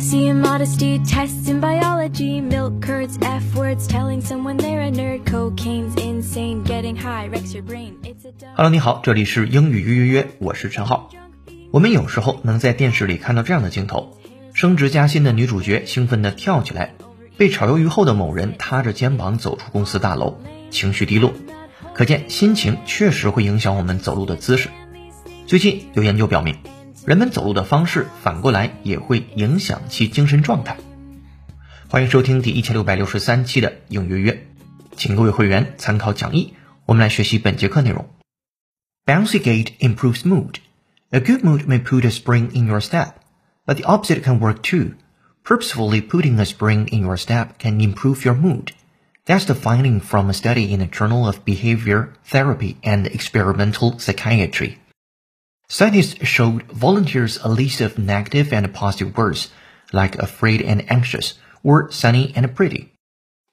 Hello，你好，这里是英语约约约，我是陈浩。我们有时候能在电视里看到这样的镜头：升职加薪的女主角兴奋地跳起来，被炒鱿鱼后的某人踏着肩膀走出公司大楼，情绪低落。可见心情确实会影响我们走路的姿势。最近有研究表明，人们走路的方式反过来也会影响其精神状态。欢迎收听第一千六百六十三期的英约约，请各位会员参考讲义，我们来学习本节课内容。Bouncy gait improves mood. A good mood may put a spring in your step, but the opposite can work too. Purposefully putting a spring in your step can improve your mood. That's the finding from a study in the Journal of Behavior Therapy and Experimental Psychiatry. Scientists showed volunteers a list of negative and positive words, like afraid and anxious, or sunny and pretty.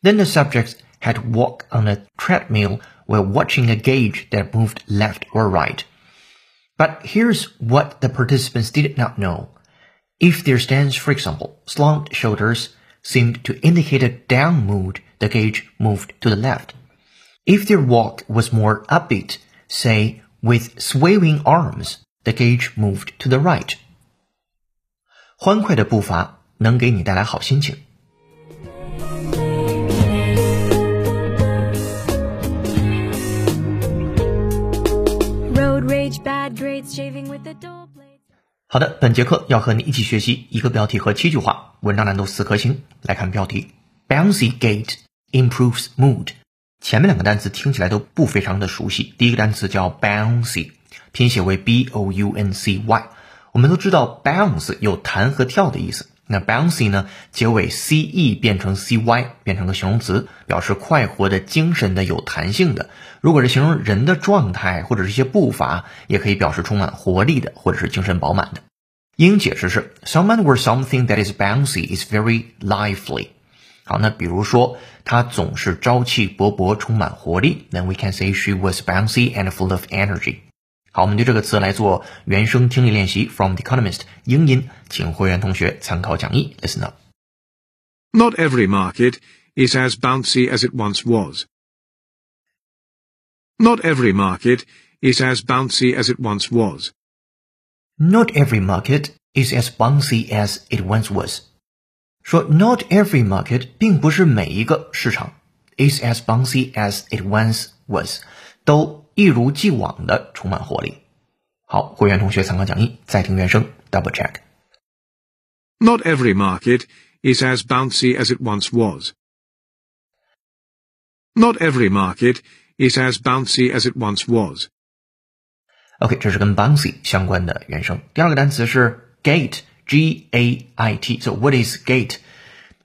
Then the subjects had walk on a treadmill while watching a gauge that moved left or right. But here's what the participants did not know. If their stance, for example, slumped shoulders, seemed to indicate a down mood, the gauge moved to the left. If their walk was more upbeat, say with swaying arms, the gauge moved to the right. 欢快的步伐能给你带来好心情。Road rage, bad grades, shaving with a dull blade. 好的，本节课要和你一起学习一个标题和七句话，文章难度四颗星。来看标题：Bouncy Gate improves mood。前面两个单词听起来都不非常的熟悉。第一个单词叫 bouncy，拼写为 b o u n c y。我们都知道 bounce 有弹和跳的意思。那 bouncy 呢，结尾 c e 变成 c y，变成个形容词，表示快活的、精神的、有弹性的。如果是形容人的状态或者是一些步伐，也可以表示充满活力的，或者是精神饱满的。英解释是 someone or something that is bouncy is very lively。好，那比如说她总是朝气勃勃，充满活力，then we can say she was bouncy and full of energy。好，我们对这个词来做原声听力练习，from The Economist 英音，请会员同学参考讲义，listen up。 Not every market is as bouncy as it once was. Not every market is as bouncy as it once was. Not every market is as bouncy as it once was。说 not every market 并不是每一个市场 is as bouncy as it once was，都 一如既往的充满活力。好，会员同学参考讲义，再听原声，double check。 Not every market is as bouncy as it once was. Not every market is as bouncy as it once was. OK，这是跟 bouncy 相关的原声。第二个单词是 gait，g a i t。So what is gait？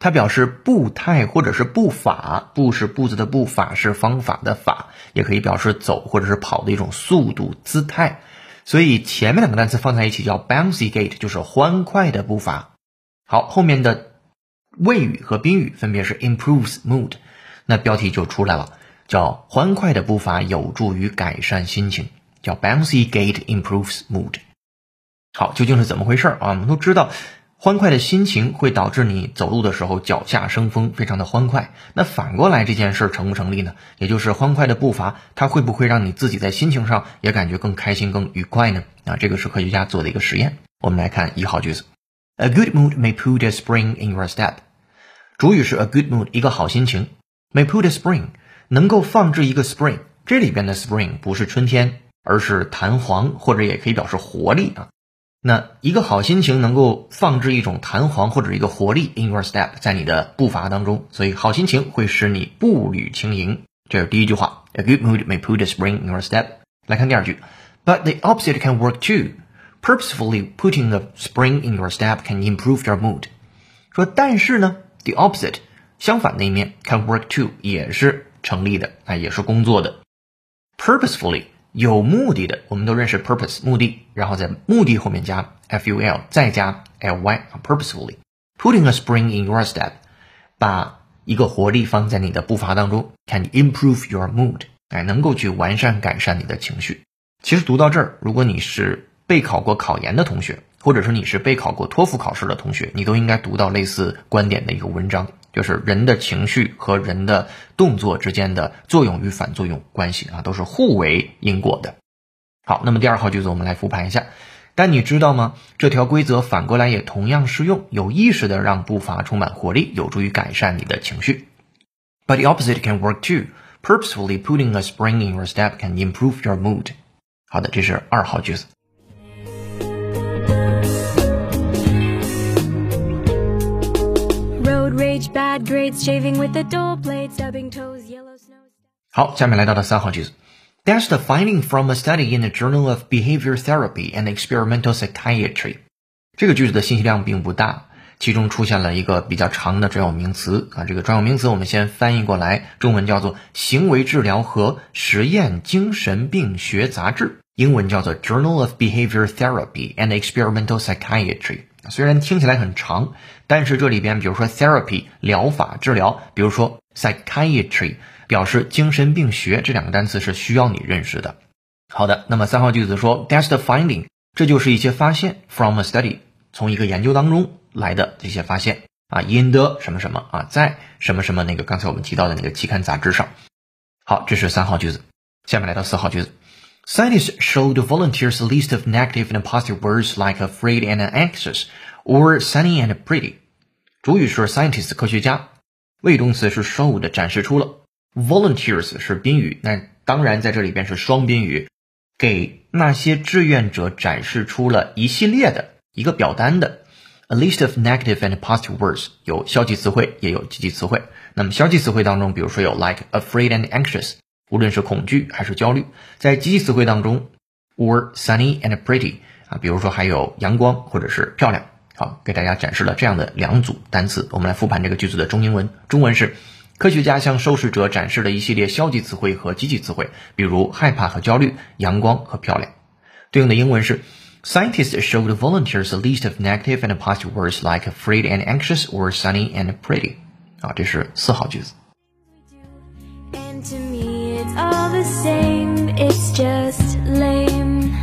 它表示步态或者是步法，步是步子的步，法是方法的法，也可以表示走或者是跑的一种速度、姿态。所以前面两个单词放在一起叫 bouncy gait，就是欢快的步伐。好，后面的谓语和宾语分别是 improves mood，那标题就出来了，叫欢快的步伐有助于改善心情。叫 bouncy gait improves mood。好，究竟是怎么回事啊？我们都知道，欢快的心情会导致你走路的时候脚下生风，非常的欢快。那反过来这件事成不成立呢？也就是欢快的步伐，它会不会让你自己在心情上也感觉更开心、更愉快呢？啊，这个是科学家做的一个实验。我们来看一号句子：A good mood may put a spring in your step。主语是 a good mood，一个好心情，may put a spring，能够放置一个 spring。这里边的 spring 不是春天。而是弹簧，或者也可以表示活力啊。那一个好心情能够放置一种弹簧或者一个活力 in your step，在你的步伐当中，所以好心情会使你步履轻盈。这是第一句话，A good mood may put a spring in your step。来看第二句，But the opposite can work too. Purposefully putting a spring in your step can improve your mood。说但是呢，the opposite 相反的一面 can work too 也是成立的，啊，也是工作的。Purposefully 有目的的，我们都认识 purpose 目的，然后在目的后面加 f u l，再加 l y 啊 purposefully putting a spring in your step，把一个活力放在你的步伐当中，can improve your mood，哎，能够去完善改善你的情绪。其实读到这儿，如果你是备考过考研的同学，或者说你是备考过托福考试的同学，你都应该读到类似观点的一个文章，就是人的情绪和人的动作之间的作用与反作用关系啊，都是互为因果的。好，那么第二号句子我们来复盘一下。但你知道吗？这条规则反过来也同样适用，有意识的让步伐充满活力，有助于改善你的情绪。But the opposite can work too. Purposefully putting a spring in your step can improve your mood. 好的，这是二号句子。Road rage, bad grades, shaving with a dull blade, stubbing toes, yellow snow. 好，下面来到了三号句子。That's the finding from a study in the Journal of Behavior Therapy and Experimental Psychiatry。这个句子的信息量并不大，其中出现了一个比较长的专有名词啊。这个专有名词我们先翻译过来，中文叫做《行为治疗和实验精神病学杂志》，英文叫做《Journal of Behavior Therapy and Experimental Psychiatry》。 虽然听起来很长，但是这里边比如说 therapy 疗法治疗，比如说 psychiatry 表示精神病学，这两个单词是需要你认识的。好的，那么三号句子说 that's the finding，这就是一些发现 from a study，从一个研究当中来的这些发现啊，in the 什么什么啊，在什么什么那个刚才我们提到的那个期刊杂志上。好，这是三号句子，下面来到四号句子。Scientists showed volunteers a list of negative and positive words like afraid and anxious, or sunny and pretty. 主语是 scientists 科学家，谓语动词是 showed 展示出了，volunteers 是宾语，那当然在这里边是双宾语，给那些志愿者展示出了一系列的一个表单的 a list of negative and positive words 有消极词汇也有积极词汇。那么消极词汇当中，比如说有 like afraid and anxious。无论是恐惧还是焦虑，在积极词汇当中，or sunny and pretty 啊，比如说还有阳光或者是漂亮。好，给大家展示了这样的两组单词。我们来复盘这个句子的中英文。中文是科学家向受试者展示了一系列消极词汇和积极词汇，比如害怕和焦虑、阳光和漂亮。对应的英文是 Scientists showed volunteers a list of negative and positive words like afraid and anxious or sunny and pretty。啊，这是四号句子。And to me, it's all the same, it's just lame.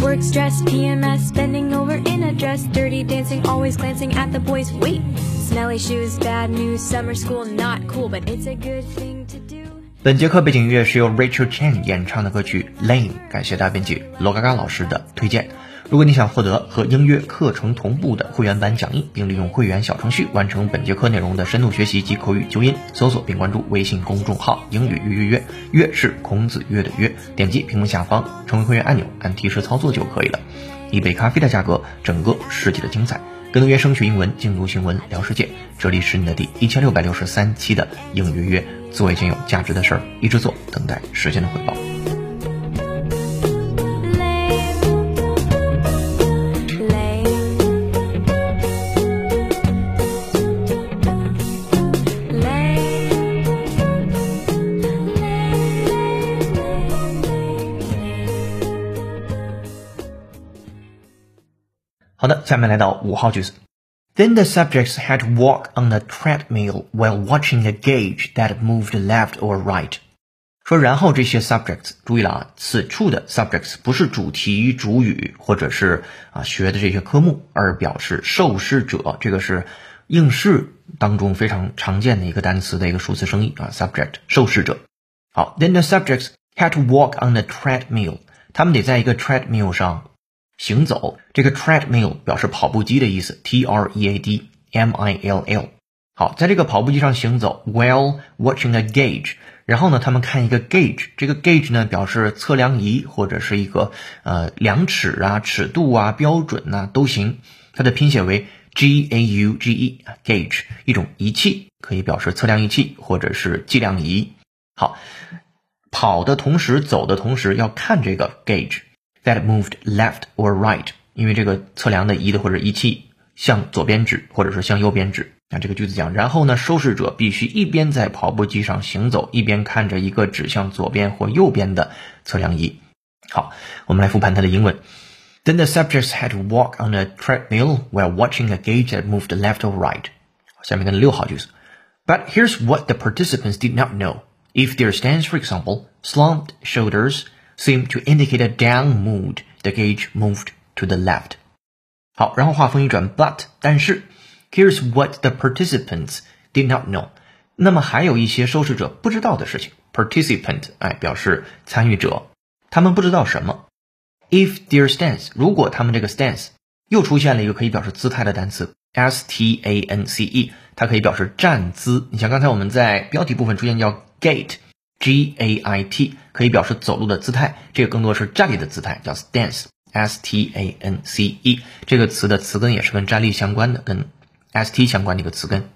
Work stress, PMS, bending over in a dress, dirty dancing, always glancing at the boys. Wait, smelly shoes, bad news, summer school, not cool, but it's a good thing to do. 本节课背景音乐是由 Rachel Chen 演唱的歌曲《Lame》，感谢大编辑罗嘎嘎老师的推荐。 如果你想获得和音乐课程同步的会员版讲义，并利用会员小程序完成本节课内容的深度学习及口语纠音，搜索并关注微信公众号“英语约约约”，约是孔子约的约，点击屏幕下方成为会员按钮，按提示操作就可以了。一杯咖啡的价格，整个世界的精彩。更多原声学英文，精读新闻聊世界。这里是你的第一千六百六十三期的英语约约，做一件有价值的事儿，一直做，等待时间的回报。好的，下面来到五号句子。Then the subjects had to walk on the treadmill while watching a gauge that moved left or right。说，然后这些 subjects，注意了啊，此处的 subjects 不是主题、主语或者是啊学的这些科目，而表示受试者。这个是应试当中非常常见的一个单词的一个数词生意啊，subject 受试者。好，Then the subjects had to walk on the treadmill，他们得在一个 treadmill 上。行走，这个 treadmill 表示跑步机的意思，T R E A D M I L L。好，在这个跑步机上行走，while watching a gauge。然后呢，他们看一个 gauge，这个 gauge 呢表示测量仪或者是一个呃量尺啊、尺度啊、标准呐都行。它的拼写为 G A U G E，gauge 一种仪器，可以表示测量仪器或者是计量仪。好，跑的同时，走的同时要看这个 gauge。that moved left or right，因为这个测量的仪的或者仪器向左边指，或者是向右边指。那这个句子讲，然后呢，受试者必须一边在跑步机上行走，一边看着一个指向左边或右边的测量仪。好，我们来复盘它的英文。Then the subjects had to walk on a treadmill while watching a gauge that moved left or right。下面跟六号句子。But here's what the participants did not know. If their stance, for example, slumped shoulders, seem to indicate a down mood. The gauge moved to the left. 好，然后话锋一转，but 但是，here's what the participants did not know。那么还有一些受试者不知道的事情。participant 哎，表示参与者，他们不知道什么。If their stance，如果他们这个 stance 又出现了一个可以表示姿态的单词，s t a n c e，它可以表示站姿。你像刚才我们在标题部分出现叫 gate g a i t 可以表示走路的姿态，这个更多是站立的姿态，叫 stance，s t a n c e。这个词的词根也是跟站立相关的，跟 s t 相关的一个词根。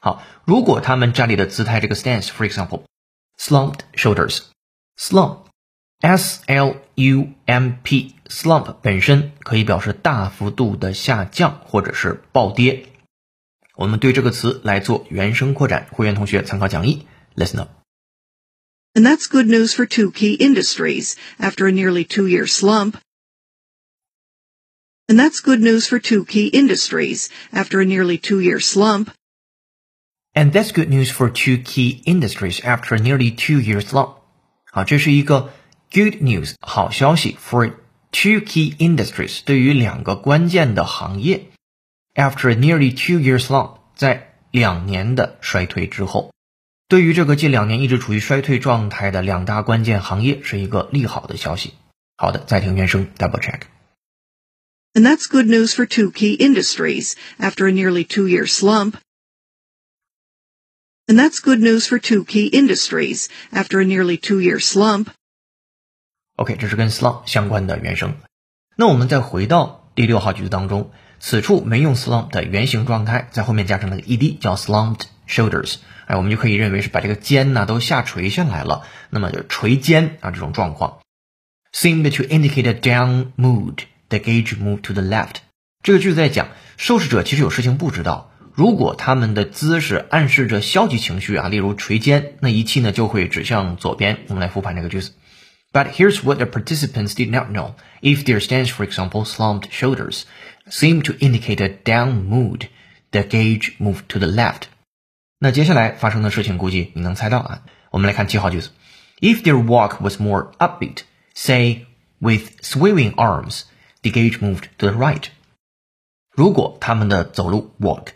好，如果他们站立的姿态这个 stance，for example，slumped shoulders，slump，s l u m p，slump 本身可以表示大幅度的下降或者是暴跌。我们对这个词来做原声扩展，会员同学参考讲义，listen up。And that's good news for two key industries after a nearly two-year slump. And that's good news for two key industries after a nearly two-year slump. And that's good news for two key industries after nearly two years long. 好，这是一个 good news 好消息 for two key industries 对于两个关键的行业。After nearly two years long，在两年的衰退之后， 对于这个近两年一直处于衰退状态的两大关键行业是一个利好的消息。好的，再听原声 double check。And that's good news for two key industries after a nearly two-year slump. And that's good news for two key industries after a nearly two-year slump. OK，这是跟 slump 相关的原声。那我们再回到第六号句子当中，此处没用 slump 的原形状态，在后面加上了个 ed，叫 slumped shoulders。 哎，我们就可以认为是把这个肩呢都下垂下来了，那么就垂肩啊这种状况。Seemed to indicate a down mood. The gauge moved to the left。这个句子在讲受试者其实有事情不知道。如果他们的姿势暗示着消极情绪啊，例如垂肩，那仪器呢就会指向左边。我们来复盘这个句子。But here's what the participants did not know. If their stance, for example, slumped shoulders, seemed to indicate a down mood, the gauge moved to the left. 那接下来发生的事情，估计你能猜到啊。我们来看七号句子。If their walk was more upbeat, say with swaying arms, the gauge moved to the right. 如果他们的走路 walk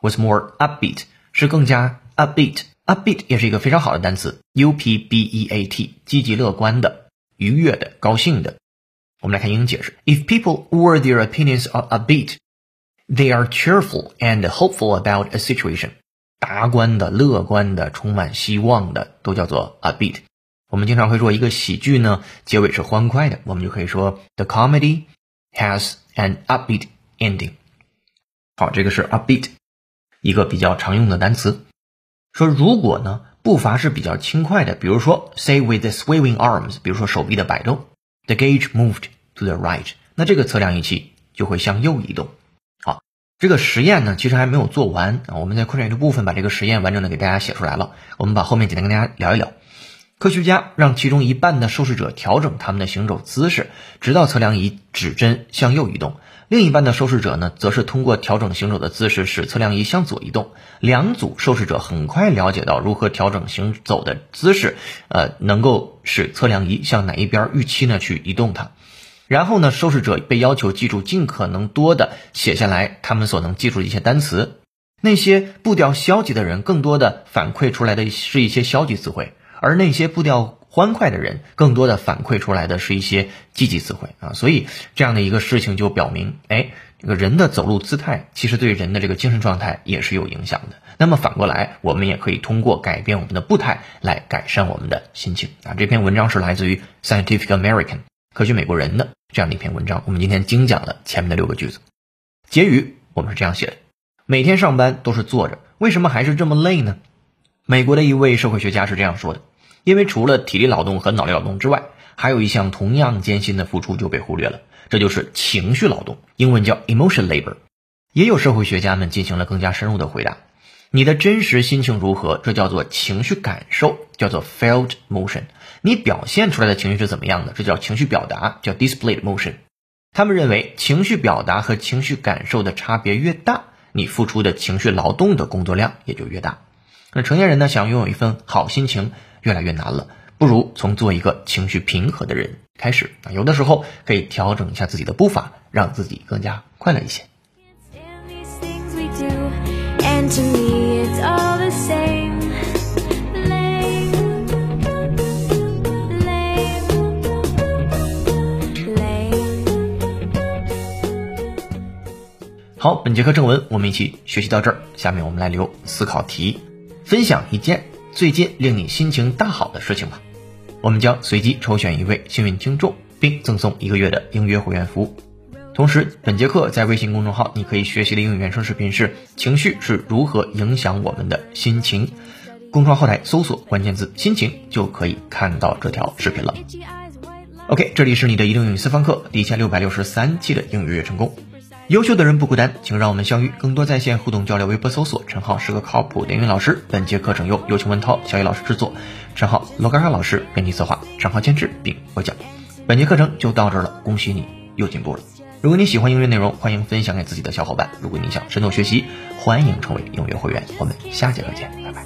was more upbeat，是更加 upbeat。upbeat 也是一个非常好的单词，u p b e a t，积极乐观的、愉悦的、高兴的。我们来看英语解释：If people or their opinions are upbeat, they are cheerful and hopeful about a situation。 达观的、乐观的、充满希望的，都叫做 upbeat。我们经常会说一个喜剧呢，结尾是欢快的，我们就可以说 The comedy has an upbeat ending。好，这个是 upbeat。一个比较常用的单词，说如果呢步伐是比较轻快的，比如说 say with the swaying arms，比如说手臂的摆动，the gauge moved to the right，那这个测量仪器就会向右移动。这个实验呢其实还没有做完啊，我们在扩展的部分把这个实验完整的给大家写出来了，我们把后面简单跟大家聊一聊。科学家让其中一半的受试者调整他们的行走姿势，直到测量仪指针向右移动。另一半的受试者呢，则是通过调整行走的姿势，使测量仪向左移动。两组受试者很快了解到如何调整行走的姿势，呃，能够使测量仪向哪一边预期呢去移动它。然后呢，受试者被要求记住尽可能多的写下来他们所能记住的一些单词。那些步调消极的人，更多的反馈出来的是一些消极词汇，而那些步调。欢快的人，更多的反馈出来的是一些积极词汇啊，所以这样的一个事情就表明，哎，这个人的走路姿态其实对人的这个精神状态也是有影响的。那么反过来，我们也可以通过改变我们的步态来改善我们的心情啊。这篇文章是来自于 Scientific American 科学美国人的这样的一篇文章。我们今天精讲了前面的六个句子，结语我们是这样写的：每天上班都是坐着，为什么还是这么累呢？美国的一位社会学家是这样说的。因为除了体力劳动和脑力劳动之外，还有一项同样艰辛的付出就被忽略了，这就是情绪劳动，英文叫 emotion labor。也有社会学家们进行了更加深入的回答：你的真实心情如何？这叫做情绪感受，叫做 felt motion。你表现出来的情绪是怎么样的？这叫情绪表达，叫 display emotion。他们认为，情绪表达和情绪感受的差别越大，你付出的情绪劳动的工作量也就越大。那成年人呢，想拥有一份好心情。越来越难了，不如从做一个情绪平和的人开始啊。有的时候可以调整一下自己的步伐，让自己更加快乐一些。好，本节课正文我们一起学习到这儿，下面我们来留思考题，分享一件最近令你心情大好的事情吧。我们将随机抽选一位幸运听众，并赠送一个月的应约会员服务。同时，本节课在微信公众号你可以学习的英语原声视频是“情绪是如何影响我们的心情”。公众号后台搜索关键字“心情”就可以看到这条视频了。OK，这里是你的移动英语私房课第一千六百六十三期的英语月成功。优秀的人不孤单，请让我们相遇，更多在线互动交流。微博搜索“陈浩是个靠谱的英语老师”。本节课程由有请文涛、小雨老师制作，陈浩、罗嘎嘎老师编辑策划，陈浩监制并播讲。本节课程就到这儿了，恭喜你又进步了。如果你喜欢音乐内容，欢迎分享给自己的小伙伴。如果你想深度学习，欢迎成为音乐会员。我们下节课见，拜拜。